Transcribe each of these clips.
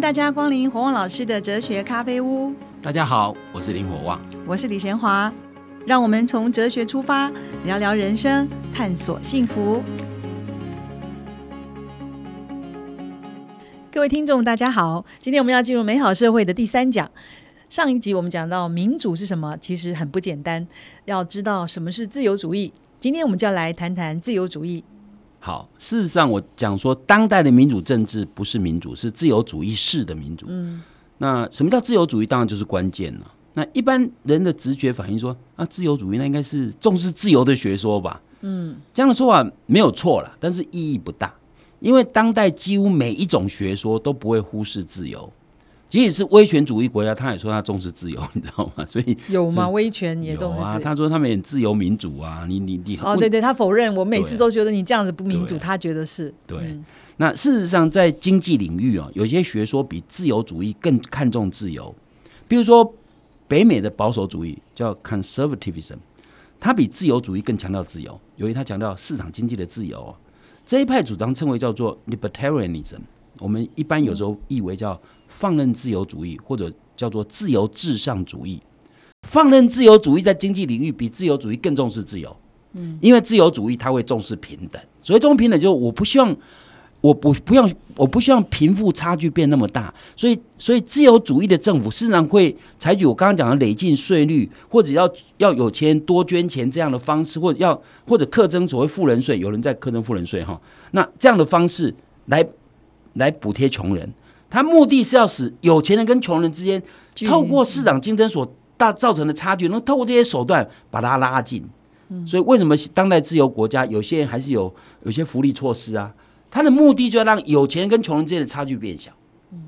迎大家光临火旺老师的哲学咖啡屋。大家好，我是林火旺，我是李贤华。让我们从哲学出发，聊聊人生，探索幸福。各位听众，大家好，今天我们要进入美好社会的第三讲。上一集我们讲到民主是什么，其实很不简单，要知道什么是自由主义。今天我们就要来谈谈自由主义。好，事实上我讲说，当代的民主政治不是民主，是自由主义式的民主。嗯，那什么叫自由主义？当然就是关键了。那一般人的直觉反应说，啊，自由主义那应该是重视自由的学说吧？嗯，这样的说法没有错了，但是意义不大，因为当代几乎每一种学说都不会忽视自由。即使是威权主义国家，他也说他重视自由，你知道吗？所以有吗？威权也重视啊？他说他们也自由民主啊，你你你哦，对对，他否认。我每次都觉得你这样子不民主，他觉得是。对，那事实上在经济领域啊，有些学说比自由主义更看重自由。比如说北美的保守主义叫 conservatism，它比自由主义更强调自由，由于它强调市场经济的自由。这一派主张称为叫做 libertarianism，我们一般有时候译为叫。放任自由主义，或者叫做自由至上主义。放任自由主义在经济领域比自由主义更重视自由。嗯，因为自由主义它会重视平等，所以这种平等就是我不希望，我不不用，我不希望贫富差距变那么大。所以，所以自由主义的政府事实上会采取我刚刚讲的累进税率，或者要要有钱多捐钱这样的方式，或者要或者课征所谓富人税，有人在课征富人税哈，那这样的方式来来补贴穷人。他目的是要使有钱人跟穷人之间透过市场竞争所大造成的差距，能透过这些手段把它拉近。所以为什么当代自由国家有些人还是有有些福利措施啊？他的目的就要让有钱人跟穷人之间的差距变小。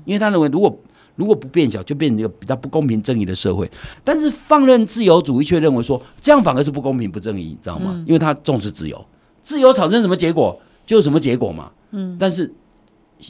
因为他认为如果如果不变小，就变成一个比较不公平正义的社会。但是放任自由主义却认为说这样反而是不公平不正义，你知道吗？因为他重视自由，自由产生什么结果就是什么结果嘛。嗯，但是。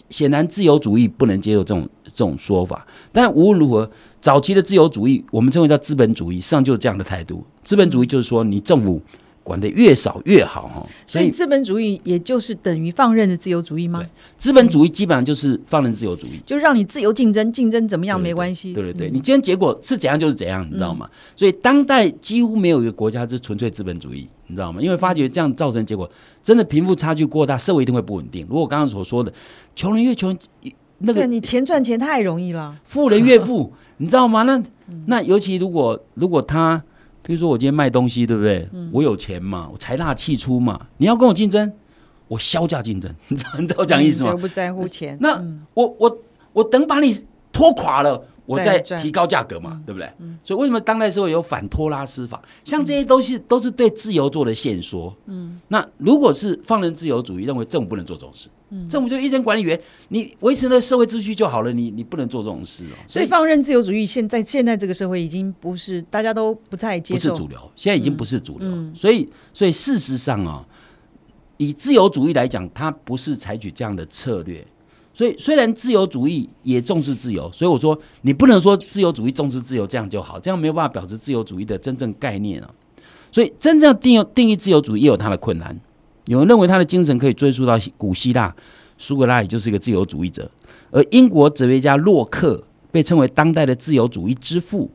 显然，自由主义不能接受这种这种说法。但无论如何，早期的自由主义，我们称为叫资本主义，实际上就是这样的态度。资本主义就是说，你政府管得越少越好，哈。所以，资本主义也就是等于放任的自由主义吗？资本主义基本上就是放任自由主义，就让你自由竞争，竞争怎么样没关系。对对对，你今天结果是怎样就是怎样，你知道吗？所以，当代几乎没有一个国家是纯粹资本主义。你知道吗？因为发觉这样造成结果，真的贫富差距过大，社会一定会不稳定。如果刚刚所说的，穷人越穷，那个你钱赚钱太容易了，富人越富，你知道吗？那那尤其如果如果他，比如说我今天卖东西，对不对？我有钱嘛，我财大气粗嘛，你要跟我竞争，我销价竞争，你知道我讲意思吗？不在乎钱。那我我我等把你拖垮了。我在提高价格嘛，对不对？所以为什么当代社会有反托拉斯法？像这些东西都是对自由做的限缩。嗯，那如果是放任自由主义，认为政府不能做这种事，政府就一人管理员，你维持了社会秩序就好了，你你不能做这种事哦。所以放任自由主义现在现在这个社会已经不是大家都不太接受，不是主流，现在已经不是主流。所以所以事实上啊，以自由主义来讲，它不是采取这样的策略。所以，虽然自由主义也重视自由，所以我说你不能说自由主义重视自由这样就好，这样没有办法表示自由主义的真正概念啊。所以，真正定定义自由主义也有它的困难。有人认为他的精神可以追溯到古希腊，苏格拉底就是一个自由主义者，而英国哲学家洛克被称为当代的自由主义之父。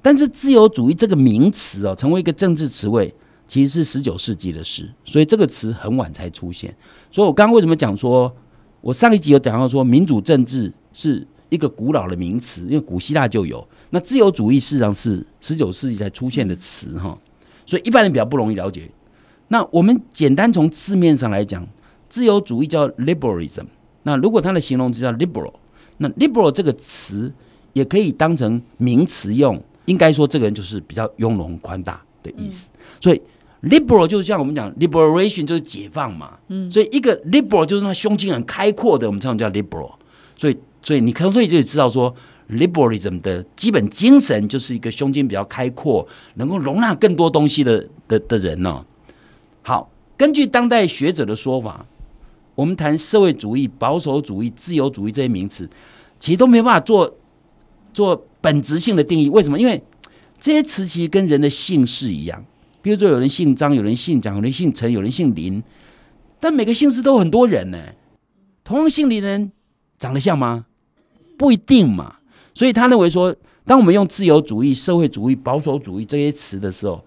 但是，自由主义这个名词哦，成为一个政治词汇，其实是十九世纪的事，所以这个词很晚才出现。所以我刚刚为什么讲说？我上一集有讲到说，民主政治是一个古老的名词，因为古希腊就有。那自由主义事实上是十九世纪才出现的词哈，所以一般人比较不容易了解。那我们简单从字面上来讲，自由主义叫 liberalism。那如果它的形容词叫 liberal，那 liberal 这个词也可以当成名词用，应该说这个人就是比较雍容宽大的意思。所以。Liberal 就是像我们讲 liberation 就是解放嘛，嗯，所以一个 liberal 就是那胸襟很开阔的，我们常常叫 liberal。所以，所以你可能所以就知道说，liberalism 的基本精神就是一个胸襟比较开阔，能够容纳更多东西的的的人呢。好，根据当代学者的说法，我们谈社会主义、保守主义、自由主义这些名词，其实都没办法做做本质性的定义。为什么？因为这些词其实跟人的姓氏一样。比如说，有人姓张，有人姓蒋，有人姓陈，有人姓林，但每个姓氏都很多人呢。同样姓林的人长得像吗？不一定嘛。所以他认为说，当我们用自由主义、社会主义、保守主义这些词的时候，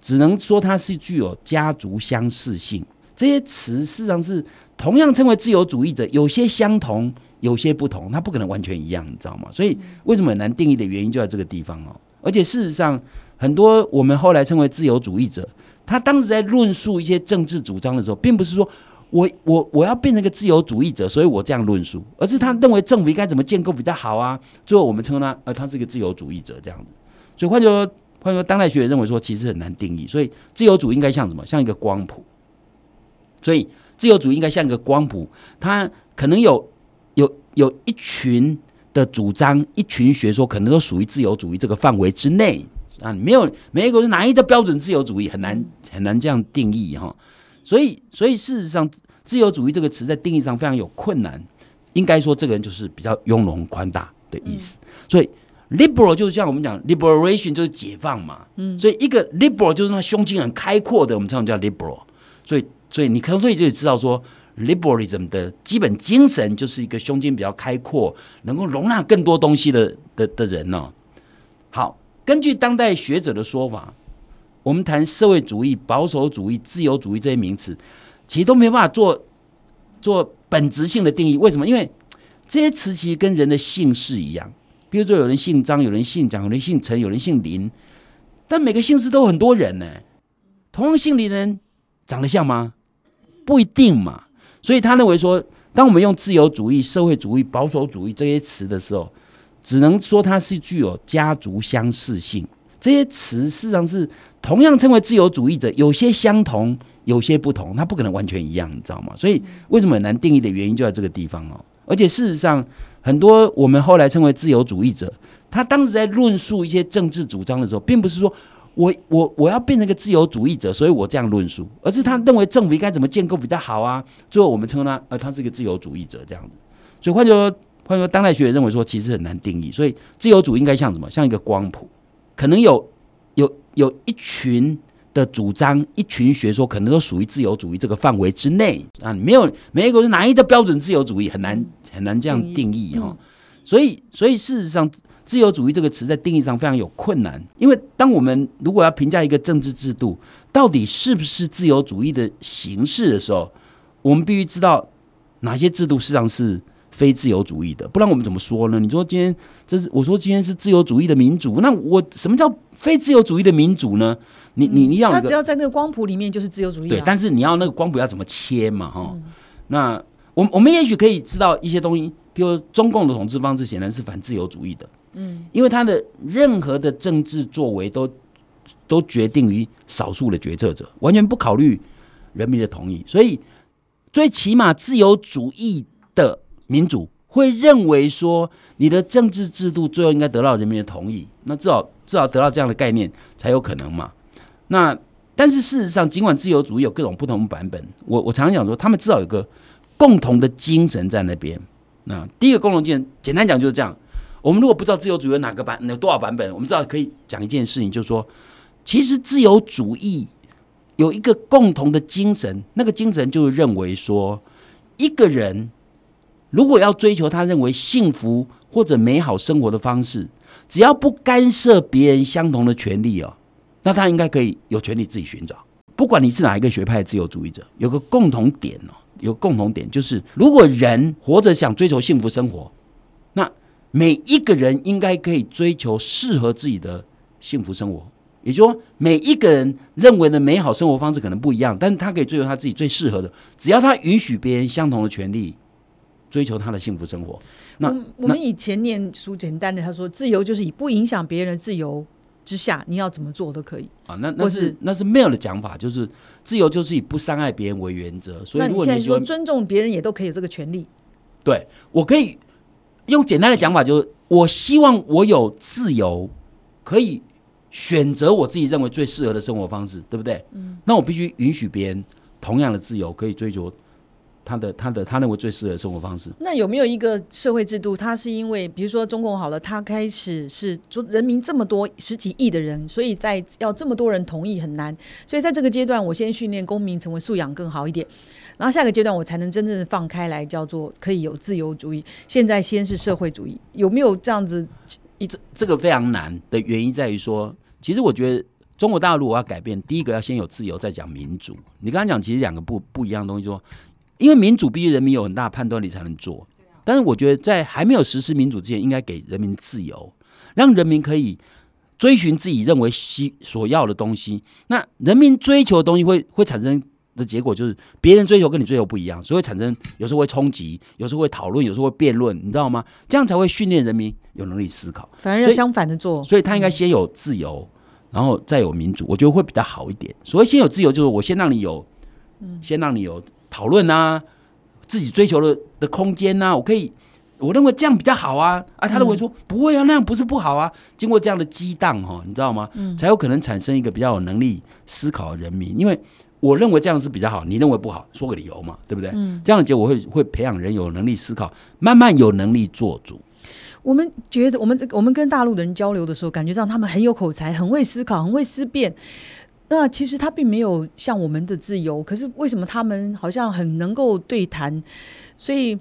只能说它是具有家族相似性。这些词事实上是同样称为自由主义者，有些相同，有些不同，它不可能完全一样，你知道吗？所以为什么很难定义的原因就在这个地方哦。而且事实上，很多我们后来称为自由主义者，他当时在论述一些政治主张的时候，并不是说我我我要变成一个自由主义者，所以我这样论述，而是他认为政府应该怎么建构比较好啊。最后我们称他呃，他是一个自由主义者这样子。所以换句话说，换句话说，当代学者认为说，其实很难定义。所以自由主义应该像什么？像一个光谱。所以自由主义应该像一个光谱，它可能有有有一群的主张，一群学说，可能都属于自由主义这个范围之内啊。没有每一个是哪一个标准自由主义，很难很难这样定义哈。所以所以事实上，自由主义这个词在定义上非常有困难。应该说，这个人就是比较雍容宽大的意思。所以 liberal 就是像我们讲 liberation 就是解放嘛。嗯。所以一个 liberal 就是那胸襟很开阔的，我们称叫 liberal。所以。所以你可能所以就知道说，liberalism 的基本精神就是一个胸襟比较开阔，能够容纳更多东西的的的人呢。好，根据当代学者的说法，我们谈社会主义、保守主义、自由主义这些名词，其实都没办法做做本质性的定义。为什么？因为 这些词其实跟人的姓氏一样，比如说有人姓张，有人姓蒋，有人姓陈，有人姓林，但每个姓氏都很多人呢。同样姓林的人长得像吗？不一定嘛，所以他认为说，当我们用自由主义、社会主义、保守主义这些词的时候，只能说它是具有家族相似性。这些词事实上是同样称为自由主义者，有些相同，有些不同，它不可能完全一样，你知道吗？所以为什么很难定义的原因就在这个地方哦。而且事实上，很多我们后来称为自由主义者，他当时在论述一些政治主张的时候，并不是说。我我我要变成一个自由主义者，所以我这样论述，而是他认为政府应该怎么建构比较好啊？最后我们称他，呃，他是一个自由主义者这样子。所以换句话说，换句话说，当代学者认为说，其实很难定义。所以自由主义应该像什么？像一个光谱，可能有有有一群的主张，一群学说，可能都属于自由主义这个范围之内啊。没有每一个是哪一个标准自由主义，很难很难这样定义哈。所以所以事实上。自由主义这个词在定义上非常有困难，因为当我们如果要评价一个政治制度到底是不是自由主义的形式的时候，我们必须知道哪些制度实际上是非自由主义的，不然我们怎么说呢？你说今天这是我说今天是自由主义的民主，那我什么叫非自由主义的民主呢？你你你要他只要在那个光谱里面就是自由主义，对，但是你要那个光谱要怎么切嘛？哈，那我我们也许可以知道一些东西，比如中共的统治方式显然是反自由主义的。嗯，因为他的任何的政治作为都都决定于少数的决策者，完全不考虑人民的同意，所以最起码自由主义的民主会认为说，你的政治制度最后应该得到人民的同意，那至少至少得到这样的概念才有可能嘛。那但是事实上，尽管自由主义有各种不同版本，我我常常讲说，他们至少有个共同的精神在那边。那第一个共同精神，简单讲就是这样。我们如果不知道自由主义有哪个版有多少版本，我们知道可以讲一件事情，就是说，其实自由主义有一个共同的精神，那个精神就是认为说，一个人如果要追求他认为幸福或者美好生活的方式，只要不干涉别人相同的权利哦，那他应该可以有权利自己寻找。不管你是哪一个学派的自由主义者，有个共同点哦，有共同点就是，如果人活着想追求幸福生活。那每一个人应该可以追求适合自己的幸福生活，也就是说，每一个人认为的美好生活方式可能不一样，但是他可以追求他自己最适合的，只要他允许别人相同的权利，追求他的幸福生活。那我们以前念书简单的，他说自由就是以不影响别人的自由之下，你要怎么做都可以啊。那那是那是 Mill 的讲法，就是自由就是以不伤害别人为原则。所以，你现在说尊重别人也都可以有这个权利。对我可以。用简单的讲法，就是我希望我有自由，可以选择我自己认为最适合的生活方式，对不对？嗯。那我必须允许别人同样的自由，可以追求他的他的他认为最适合的生活方式。那有没有一个社会制度，它是因为比如说中共好了，它开始是就人民这么多十几亿的人，所以在要这么多人同意很难，所以在这个阶段，我先训练公民成为素养更好一点。然后下个阶段我才能真正的放开来，叫做可以有自由主义。现在先是社会主义，有没有这样子？一这这个非常难的原因在于说，其实我觉得中国大陆我要改变，第一个要先有自由，再讲民主。你刚刚讲其实两个不不一样的东西，说因为民主必须人民有很大判断力才能做，但是我觉得在还没有实施民主之前，应该给人民自由，让人民可以追寻自己认为需所要的东西。那人民追求的东西会会产生。的结果就是别人追求跟你追求不一样，所以会产生有时候会冲击，有时候会讨论，有时候会辩论，你知道吗？这样才会训练人民有能力思考。反而要相反的做，所以他应该先有自由，然后再有民主，我觉得会比较好一点。所谓先有自由，就是我先让你有，先让你有讨论啊，自己追求的的空间呐，我可以，我认为这样比较好啊。啊，他认为说不会啊，那样不是不好啊。经过这样的激荡哈，你知道吗？嗯，才有可能产生一个比较有能力思考的人民，因为。我认为这样是比较好，你认为不好，说个理由嘛，对不对？嗯，这样的结果会会培养人有能力思考，慢慢有能力做主。我们觉得，我们这我们跟大陆的人交流的时候，感觉到他们很有口才，很会思考，很会思辨。那其实他并没有像我们的自由，可是为什么他们好像很能够对谈？所以，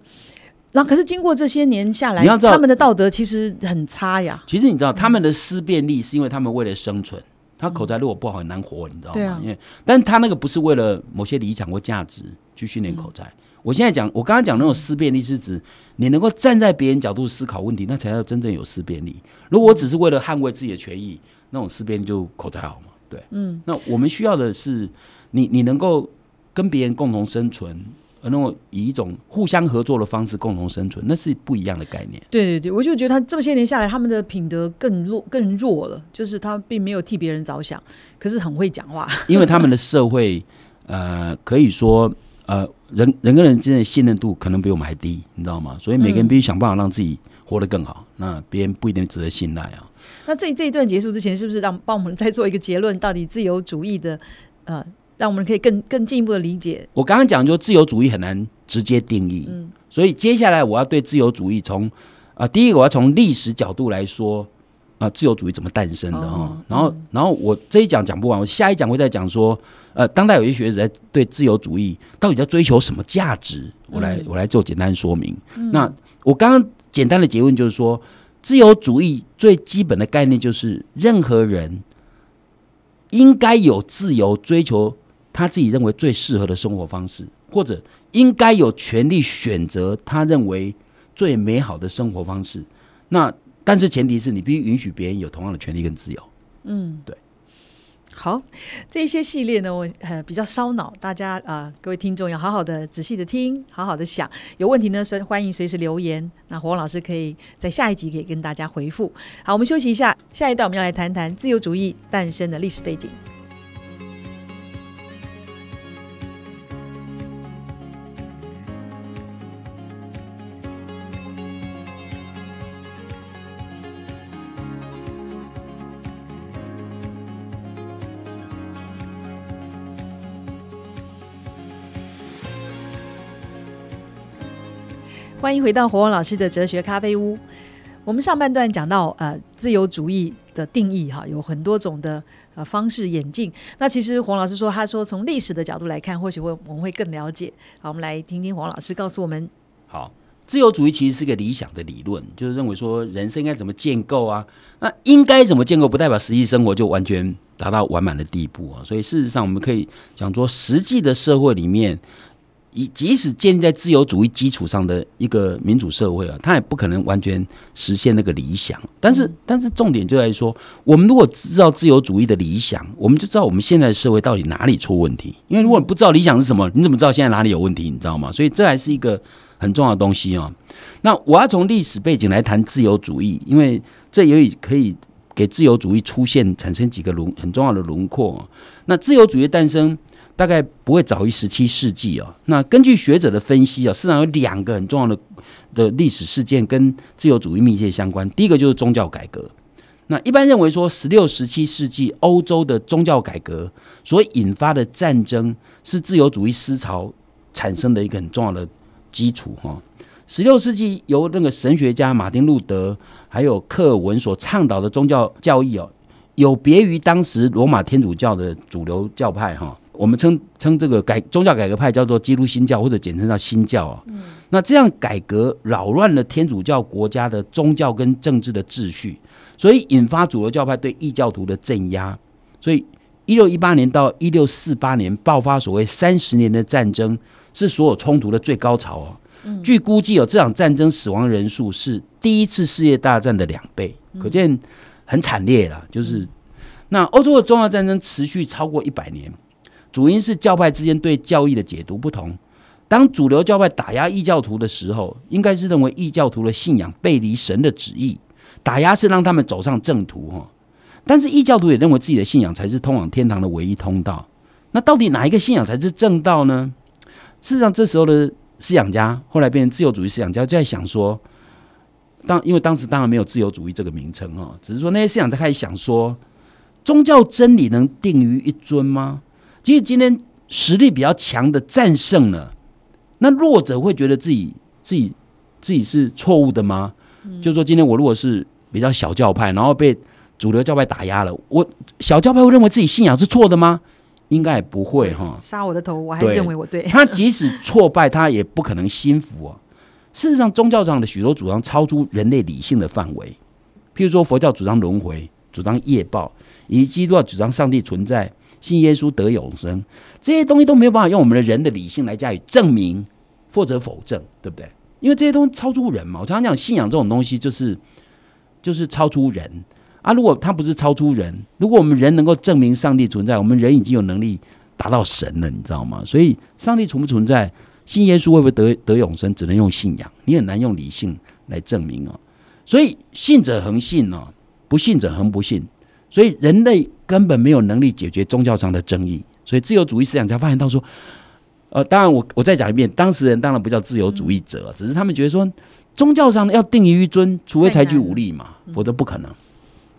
那可是经过这些年下来，他们的道德其实很差呀。其实你知道，他们的思辨力是因为他们为了生存。他口才如果不好很难活，你知道吗？因为，但他那个不是为了某些理想或价值去训练口才。我现在讲，我刚刚讲那种思辨力是指你能够站在别人角度思考问题，那才叫真正有思辨力。如果我只是为了捍卫自己的权益，那种思辨力就口才好嘛？对，嗯。那我们需要的是你，你能够跟别人共同生存。能够以一种互相合作的方式共同生存，那是不一样的概念。对对对，我就觉得他这么些年下来，他们的品德更弱更弱了，就是他并没有替别人着想，可是很会讲话。因为他们的社会，呃，可以说，呃，人人跟人之间的信任度可能比我们还低，你知道吗？所以每个人必须想办法让自己活得更好，那别人不一定值得信赖啊。那这这一段结束之前，是不是让帮我们再做一个结论？到底自由主义的呃？让我们可以更更进一步的理解。我刚刚讲，就自由主义很难直接定义，嗯，所以接下来我要对自由主义从啊，第一个我要从历史角度来说啊，自由主义怎么诞生的哈。然后，然后我这一讲讲不完，我下一讲会再讲说，呃，当代有些学者在对自由主义到底在追求什么价值，我来我来做简单说明。那我刚刚简单的结论就是说，自由主义最基本的概念就是任何人应该有自由追求。他自己认为最适合的生活方式，或者应该有权利选择他认为最美好的生活方式。那但是前提是你必须允许别人有同样的权利跟自由。嗯，对。好，这些系列呢，我呃比较烧脑，大家啊各位听众要好好的仔细的听，好好的想。有问题呢，随欢迎随时留言。那黄老师可以在下一集可以跟大家回复。好，我们休息一下，下一段我们要来谈谈自由主义诞生的历史背景。欢迎回到火王老师的哲学咖啡屋。我们上半段讲到呃自由主义的定义哈，有很多种的呃方式演进。那其实黄老师说，他说从历史的角度来看，或许会我们会更了解。好，我们来听听黄老师告诉我们。好，自由主义其实是个理想的理论，就是认为说人生应该怎么建构啊？那应该怎么建构，不代表实际生活就完全达到完满的地步啊。所以事实上，我们可以讲说，实际的社会里面。以即使建立在自由主义基础上的一个民主社会啊，它也不可能完全实现那个理想。但是，但是重点就在于说，我们如果知道自由主义的理想，我们就知道我们现在的社会到底哪里出问题。因为如果你不知道理想是什么，你怎么知道现在哪里有问题？你知道吗？所以这还是一个很重要的东西哦。那我要从历史背景来谈自由主义，因为这也可以给自由主义出现产生几个轮很重要的轮廓。那自由主义诞生。大概不会早于十七世纪啊。那根据学者的分析啊，市场有两个很重要的的历史事件跟自由主义密切相关。第一个就是宗教改革。那一般认为说，十六、十七世纪欧洲的宗教改革所引发的战争，是自由主义思潮产生的一个很重要的基础哈。十六世纪由那个神学家马丁路德还有克尔文所倡导的宗教教义哦，有别于当时罗马天主教的主流教派哈。我们称称这个改宗教改革派叫做基督新教，或者简称叫新教啊。那这样改革扰乱了天主教国家的宗教跟政治的秩序，所以引发主流教派对异教徒的镇压。所以一六一八年到一六四八年爆发所谓三十年的战争，是所有冲突的最高潮哦。据估计，有这场战争死亡人数是第一次世界大战的两倍，可见很惨烈了。就是那欧洲的宗教战争持续超过一百年，主因是教派之间对教义的解读不同。当主流教派打压异教徒的时候，应该是认为异教徒的信仰背离神的旨意，打压是让他们走上正途哈。但是异教徒也认为自己的信仰才是通往天堂的唯一通道。那到底哪一个信仰才是正道呢？事实上，这时候的思想家后来变成自由主义思想家，就在想说，当因为当时当然没有自由主义这个名称哦，只是说那些思想家开始想说，宗教真理能定于一尊吗？其实今天实力比较强的战胜了。那弱者会觉得自己自己自己是错误的吗？就说今天我如果是比较小教派，然后被主流教派打压了，我小教派会认为自己信仰是错的吗？应该也不会哈。杀我的头，我还认为我对。他即使挫败，他也不可能心服啊。事实上，宗教上的许多主张超出人类理性的范围，譬如说佛教主张轮回，主张业报，以及基督教主张上帝存在。信耶稣得永生，这些东西都没有办法用我们的人的理性来加以证明或者否证，对不对？因为这些东西超出人嘛。我常常讲，信仰这种东西就是就是超出人啊。如果它不是超出人，如果我们人能够证明上帝存在，我们人已经有能力达到神了，你知道吗？所以，上帝存不存在，信耶稣会不会得得永生，只能用信仰，你很难用理性来证明哦。所以，信者恒信哦，不信者恒不信。所以人类根本没有能力解决宗教上的争议，所以自由主义思想家发现到说，呃，当然我我再讲一遍，当事人当然不叫自由主义者，只是他们觉得说，宗教上要定于一尊，除非采取武力嘛，否则不可能。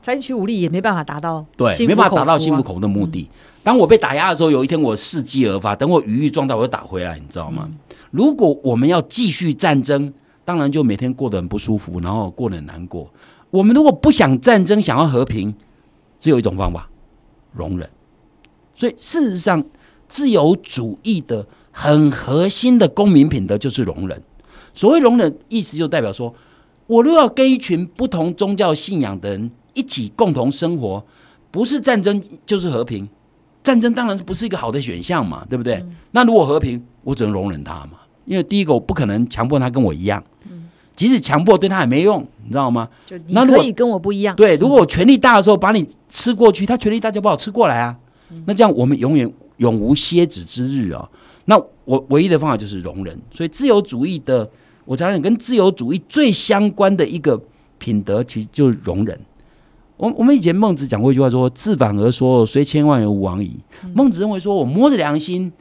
采取武力也没办法达到对，没办法达到心服口服的目的。当我被打压的时候，有一天我伺机而发，等我余欲撞到，我就打回来，你知道吗？如果我们要继续战争，当然就每天过得很不舒服，然后过得很难过。我们如果不想战争，想要和平。只有一种方法，容忍。所以事实上，自由主义的很核心的公民品德就是容忍。所谓容忍，意思就代表说，我如果要跟一群不同宗教信仰的人一起共同生活，不是战争就是和平。战争当然是不是一个好的选项嘛，对不对？那如果和平，我只能容忍他嘛，因为第一个我不可能强迫他跟我一样。即使强迫对他也没用，你知道吗？就你可以跟我不一样。对，如果我权力大的时候把你吃过去，他权力大就把我吃过来啊。那这样我们永远永无歇止之日啊。那我唯一的方法就是容忍。所以自由主义的，我讲讲跟自由主义最相关的一个品德，其实就是容忍。我我们以前孟子讲过一句话，说“自反而说，虽千万人吾往矣。”孟子认为说，我摸着良心，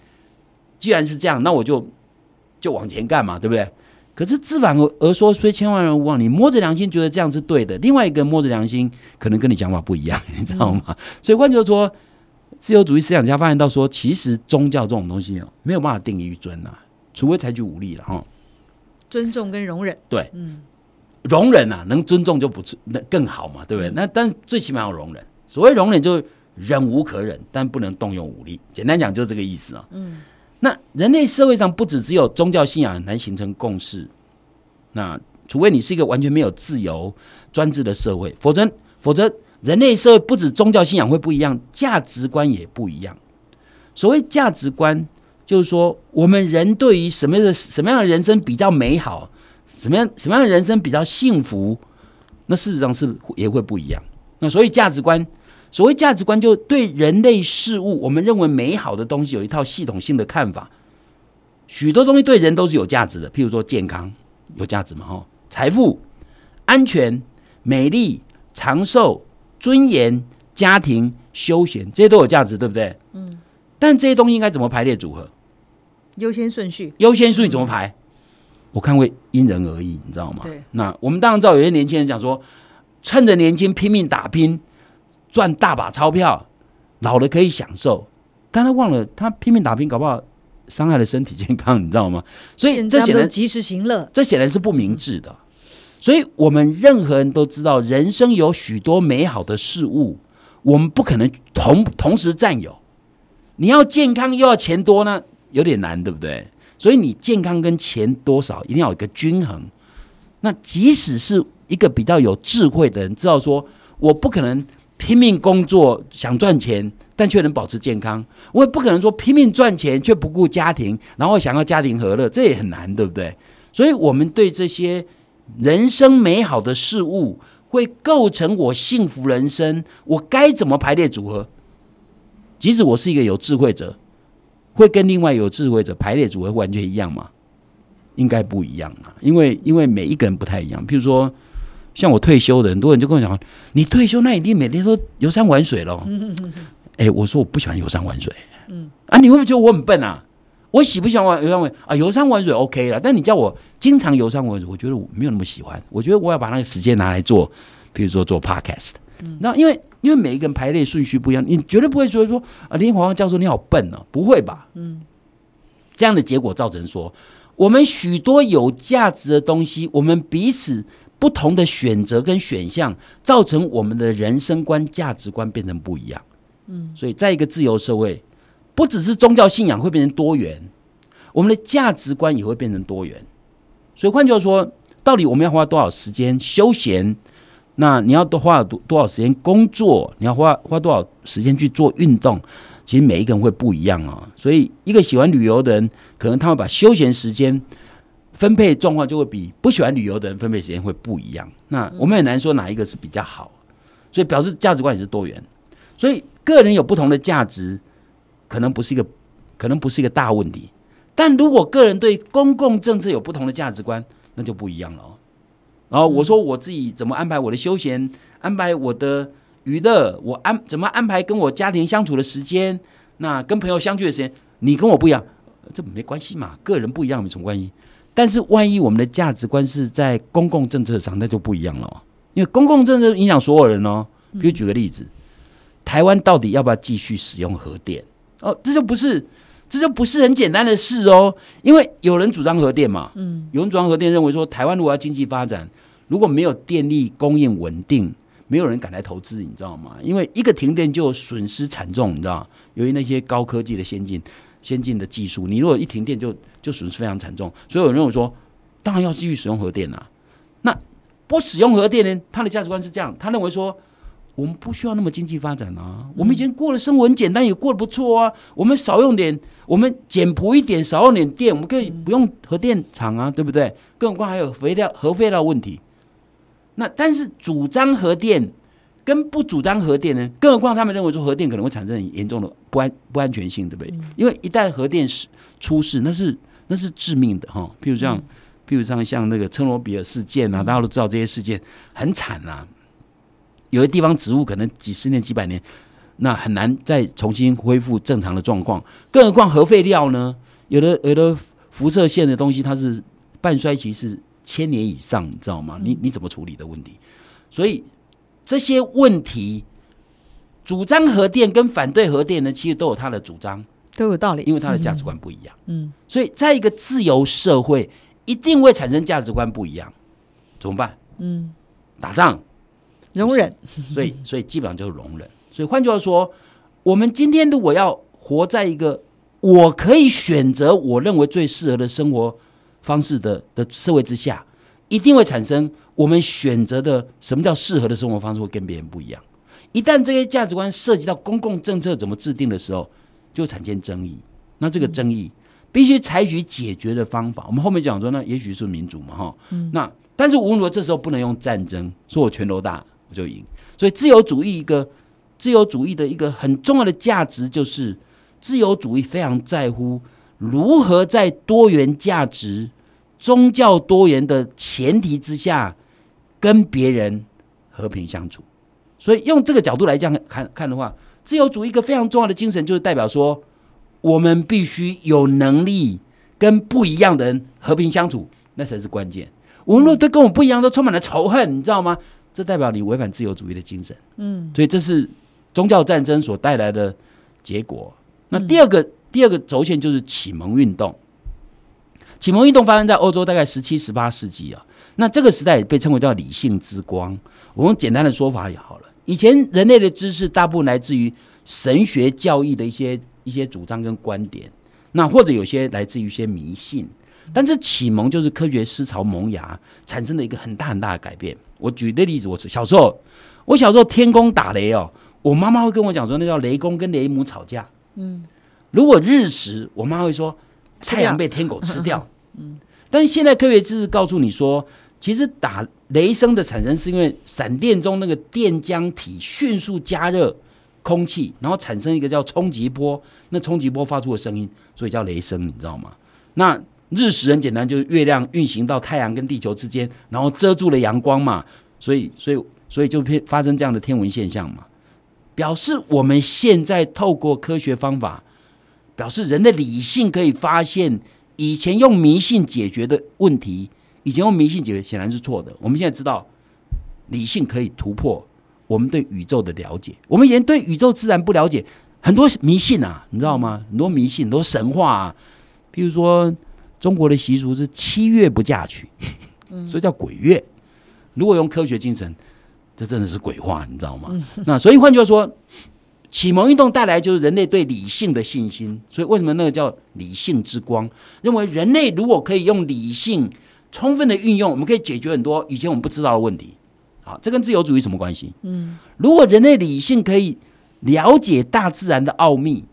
既然是这样，那我就就往前干嘛，对不对？可是自反而而说，虽千万人无往，你摸着良心觉得这样是对的。另外一个摸着良心，可能跟你想法不一样，你知道吗？所以换句话说，自由主义思想家发现到说，其实宗教这种东西没有办法定义于尊呐，除非采取武力了哈。尊重跟容忍，对，嗯，容忍啊，能尊重就不那更好嘛，对不对？那但最起码要容忍。所谓容忍，就忍无可忍，但不能动用武力。简单讲，就是这个意思啊。嗯。那人类社会上不止只有宗教信仰很难形成共识，那除非你是一个完全没有自由专制的社会，否则否则人类社会不止宗教信仰会不一样，价值观也不一样。所谓价值观，就是说我们人对于什么的什么样的人生比较美好，什么样什么样的人生比较幸福，那事实上是也会不一样。那所以价值观。所谓价值观，就对人类事物，我们认为美好的东西有一套系统性的看法。许多东西对人都是有价值的，譬如说健康有价值嘛？哈，财富、安全、美丽、长寿、尊严、家庭、休闲，这些都有价值，对不对？嗯。但这些东西应该怎么排列组合？优先顺序？优先顺序怎么排？我看会因人而异，你知道吗？对。那我们当然知道，有些年轻人讲说，趁着年轻拼命打拼。赚大把钞票，老了可以享受，但他忘了他拼命打拼，搞不好伤害了身体健康，你知道吗？所以这显然及时行乐，这显然是不明智的。所以我们任何人都知道，人生有许多美好的事物，我们不可能同同时占有。你要健康又要钱多呢，有点难，对不对？所以你健康跟钱多少一定要有一个均衡。那即使是一个比较有智慧的人，知道说我不可能拼命工作想赚钱，但却能保持健康；我也不可能说拼命赚钱却不顾家庭，然后想要家庭和乐，这也很难，对不对？所以，我们对这些人生美好的事物，会构成我幸福人生，我该怎么排列组合？即使我是一个有智慧者，会跟另外有智慧者排列组合完全一样吗？应该不一样啊，因为因为每一个人不太一样。譬如说，像我退休的很多人就跟我讲：“你退休那一定每天都游山玩水喽。”哎，我说我不喜欢游山玩水。嗯啊，你会不会觉得我很笨啊？我喜不喜欢玩游山玩啊？游山玩水 OK 了，但你叫我经常游山玩水，我觉得我没有那么喜欢。我觉得我要把那个时间拿来做，比如说做 Podcast。那因为因为每一个人排列顺序不一样，你绝对不会觉得说啊，林华教授你好笨哦，不会吧？嗯，这样的结果造成说。我们许多有价值的东西，我们彼此不同的选择跟选项，造成我们的人生观、价值观变成不一样。嗯，所以在一个自由社会，不只是宗教信仰会变成多元，我们的价值观也会变成多元。所以换句话说，到底我们要花多少时间休闲？那你要多花多多少时间工作？你要花花多少时间去做运动？其实每一个人会不一样啊，所以一个喜欢旅游的人，可能他会把休闲时间分配状况就会比不喜欢旅游的人分配时间会不一样。那我们很难说哪一个是比较好，所以表示价值观也是多元。所以个人有不同的价值，可能不是一个，可能不是一个大问题。但如果个人对公共政策有不同的价值观，那就不一样了。然后我说我自己怎么安排我的休闲，安排我的。娱乐，我安怎么安排跟我家庭相处的时间？那跟朋友相聚的时间，你跟我不一样，这没关系嘛，个人不一样有什么关系。但是万一我们的价值观是在公共政策上，那就不一样了。因为公共政策影响所有人哦。比如举个例子，台湾到底要不要继续使用核电？哦，这就不是，这就不是很简单的事哦。因为有人主张核电嘛，嗯，有人主张核电，认为说台湾如果要经济发展，如果没有电力供应稳定。没有人敢来投资，你知道吗？因为一个停电就损失惨重，你知道由于那些高科技的先进、先进的技术，你如果一停电就就损失非常惨重。所以有人认为说，当然要继续使用核电啊。那不使用核电呢？他的价值观是这样，他认为说，我们不需要那么经济发展啊。我们以前过的生活很简单，也过得不错啊。我们少用点，我们简朴一点，少用点电，我们可以不用核电厂啊，对不对？更何况还有肥料、核废料问题。那但是主张核电跟不主张核电呢？更何况他们认为说核电可能会产生很严重的不安不安全性，对不对？因为一旦核电是出事，那是那是致命的哈。譬如像譬如像像那个车罗比尔事件啊，大家都知道这些事件很惨啊。有的地方植物可能几十年几百年，那很难再重新恢复正常的状况。更何况核废料呢？有的有的辐射线的东西，它是半衰期是。千年以上，你知道吗？你你怎么处理的问题？所以这些问题，主张核电跟反对核电呢，其实都有他的主张，都有道理，因为他的价值观不一样。嗯，所以在一个自由社会，一定会产生价值观不一样，怎么办？嗯，打仗，容忍。所以，所以基本上就是容忍。所以换句话说，我们今天如果要活在一个我可以选择我认为最适合的生活。方式的的社会之下，一定会产生我们选择的什么叫适合的生活方式会跟别人不一样。一旦这些价值观涉及到公共政策怎么制定的时候，就产生争议。那这个争议必须采取解决的方法。我们后面讲说，那也许是民主嘛，哈。那但是无论如何，这时候不能用战争，说我拳头大我就赢。所以自由主义一个自由主义的一个很重要的价值就是，自由主义非常在乎如何在多元价值。宗教多元的前提之下，跟别人和平相处。所以用这个角度来讲看看的话，自由主义一个非常重要的精神，就是代表说，我们必须有能力跟不一样的人和平相处，那才是关键。我们如果都跟我们不一样，都充满了仇恨，你知道吗？这代表你违反自由主义的精神。嗯，所以这是宗教战争所带来的结果。那第二个第二个轴线就是启蒙运动。启蒙运动发生在欧洲，大概十七、十八世纪啊。那这个时代被称为叫理性之光。我用简单的说法也好了。以前人类的知识大部分来自于神学教义的一些一些主张跟观点，那或者有些来自于一些迷信。但是启蒙就是科学思潮萌芽产生的一个很大很大的改变。我举的例子，我小时候，我小时候天公打雷哦，我妈妈会跟我讲说，那叫雷公跟雷母吵架。嗯，如果日食，我妈会说太阳被天狗吃掉。嗯，但是现在科学知识告诉你说，其实打雷声的产生是因为闪电中那个电浆体迅速加热空气，然后产生一个叫冲击波，那冲击波发出的声音，所以叫雷声，你知道吗？那日食很简单，就是月亮运行到太阳跟地球之间，然后遮住了阳光嘛，所以，所以，所以就发生这样的天文现象嘛。表示我们现在透过科学方法，表示人的理性可以发现以前用迷信解决的问题，以前用迷信解决显然是错的。我们现在知道理性可以突破我们对宇宙的了解，我们以前对宇宙自然不了解，很多迷信啊，你知道吗？很多迷信，很多神话啊，譬如说。中国的习俗是七月不嫁娶，所以叫鬼月。如果用科学精神，这真的是鬼话，你知道吗？那所以换句话说，启蒙运动带来就是人类对理性的信心。所以为什么那个叫理性之光？认为人类如果可以用理性充分的运用，我们可以解决很多以前我们不知道的问题。好，这跟自由主义什么关系？嗯，如果人类理性可以了解大自然的奥秘。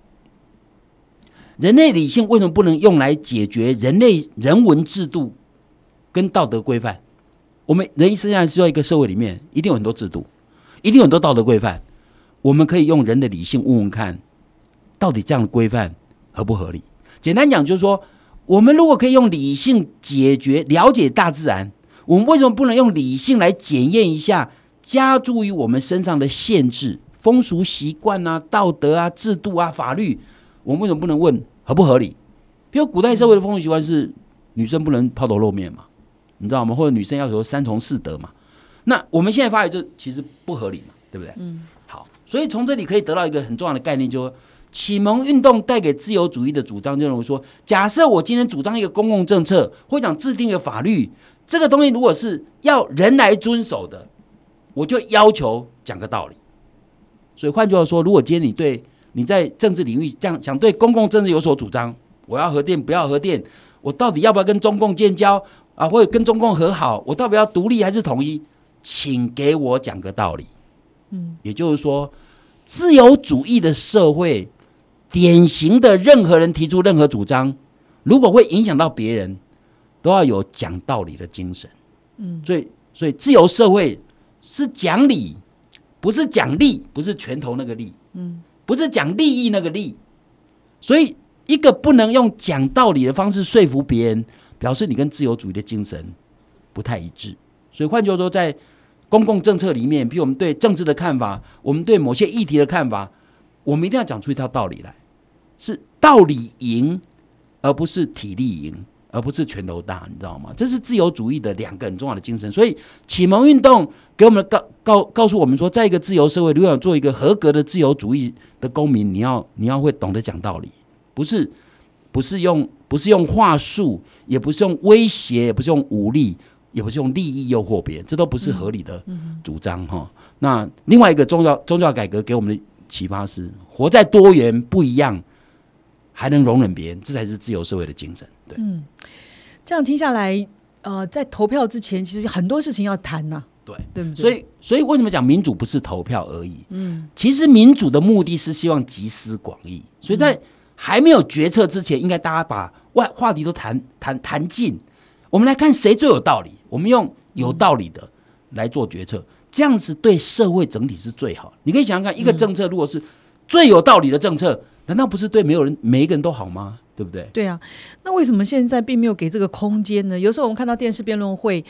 人类理性为什么不能用来解决人类人文制度跟道德规范？我们人一生下来需要一个社会里面一定有很多制度，一定有很多道德规范。我们可以用人的理性问问看，到底这样的规范合不合理？简单讲就是说，我们如果可以用理性解决了解大自然，我们为什么不能用理性来检验一下加诸于我们身上的限制、风俗习惯啊、道德啊、制度啊、法律？我们为什么不能问合不合理？比如古代社会的风俗习惯是女生不能抛头露面嘛，你知道吗？或者女生要求三从四德嘛？那我们现在发觉这其实不合理嘛，对不对？嗯。好，所以从这里可以得到一个很重要的概念，就是启蒙运动带给自由主义的主张，就认为说，假设我今天主张一个公共政策，或者讲制定一个法律，这个东西如果是要人来遵守的，我就要求讲个道理。所以换句话说，如果今天你对你在政治领域这样想对公共政治有所主张，我要核电不要核电，我到底要不要跟中共建交啊，或者跟中共和好？我到底要独立还是统一？请给我讲个道理。嗯，也就是说，自由主义的社会，典型的任何人提出任何主张，如果会影响到别人，都要有讲道理的精神。嗯，所以所以自由社会是讲理，不是讲利，不是拳头那个利。嗯。不是讲利益那个利，所以一个不能用讲道理的方式说服别人，表示你跟自由主义的精神不太一致。所以换句话说，在公共政策里面，比如我们对政治的看法，我们对某些议题的看法，我们一定要讲出一套道理来，是道理赢，而不是体力赢。而不是拳头大，你知道吗？这是自由主义的两个很重要的精神。所以启蒙运动给我们告告告诉我们说，在一个自由社会，如果要做一个合格的自由主义的公民，你要你要会懂得讲道理，不是不是用不是用话术，也不是用威胁，也不是用武力，也不是用利益诱惑别人，这都不是合理的主张哈。那另外一个宗教宗教改革给我们的启发是，活在多元不一样。还能容忍别人，这才是自由社会的精神。对，嗯，这样听下来，呃，在投票之前，其实很多事情要谈呐。对，对不对？所以，所以为什么讲民主不是投票而已？嗯，其实民主的目的是希望集思广益。所以在还没有决策之前，应该大家把外话题都谈谈谈尽。我们来看谁最有道理，我们用有道理的来做决策，这样子对社会整体是最好。你可以想想看，一个政策如果是最有道理的政策。难道不是对没有人每一个人都好吗？对不对？对啊，那为什么现在并没有给这个空间呢？有时候我们看到电视辩论会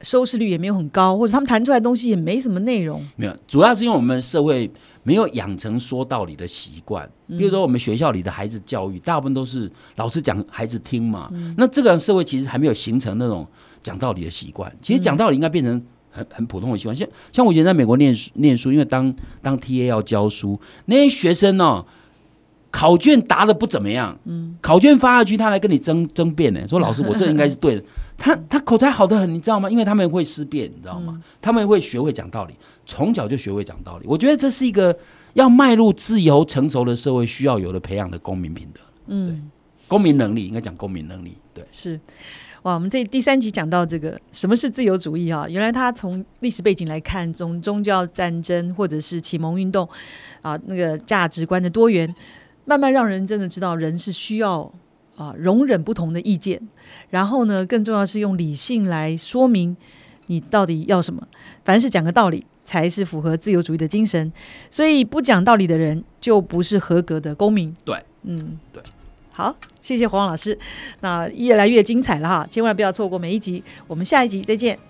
收视率也没有很高，或者他们谈出来的东西也没什么内容。没有，主要是因为我们社会没有养成说道理的习惯。比如说，我们学校里的孩子教育，大部分都是老师讲，孩子听嘛。那这个社会其实还没有形成那种讲道理的习惯。其实讲道理应该变成很很普通的习惯。像像我以前在美国念书念书，因为当当 T A 要教书，那些学生呢。考卷答的不怎么样，嗯，考卷发下去，他来跟你争争辩呢，说老师，我这应该是对的。他他口才好的很，你知道吗？因为他们会思辨，你知道吗？他们会学会讲道理，从小就学会讲道理。我觉得这是一个要迈入自由成熟的社会需要有的培养的公民品德。嗯，公民能力应该讲公民能力。对，是。哇，我们这第三集讲到这个什么是自由主义啊？原来他从历史背景来看，从宗教战争或者是启蒙运动啊，那个价值观的多元，慢慢让人真的知道人是需要。啊，容忍不同的意见，然后呢，更重要是用理性来说明你到底要什么。凡是讲个道理，才是符合自由主义的精神。所以不讲道理的人，就不是合格的公民。对，嗯，对。好，谢谢黄老师。那越来越精彩了哈，千万不要错过每一集。我们下一集再见。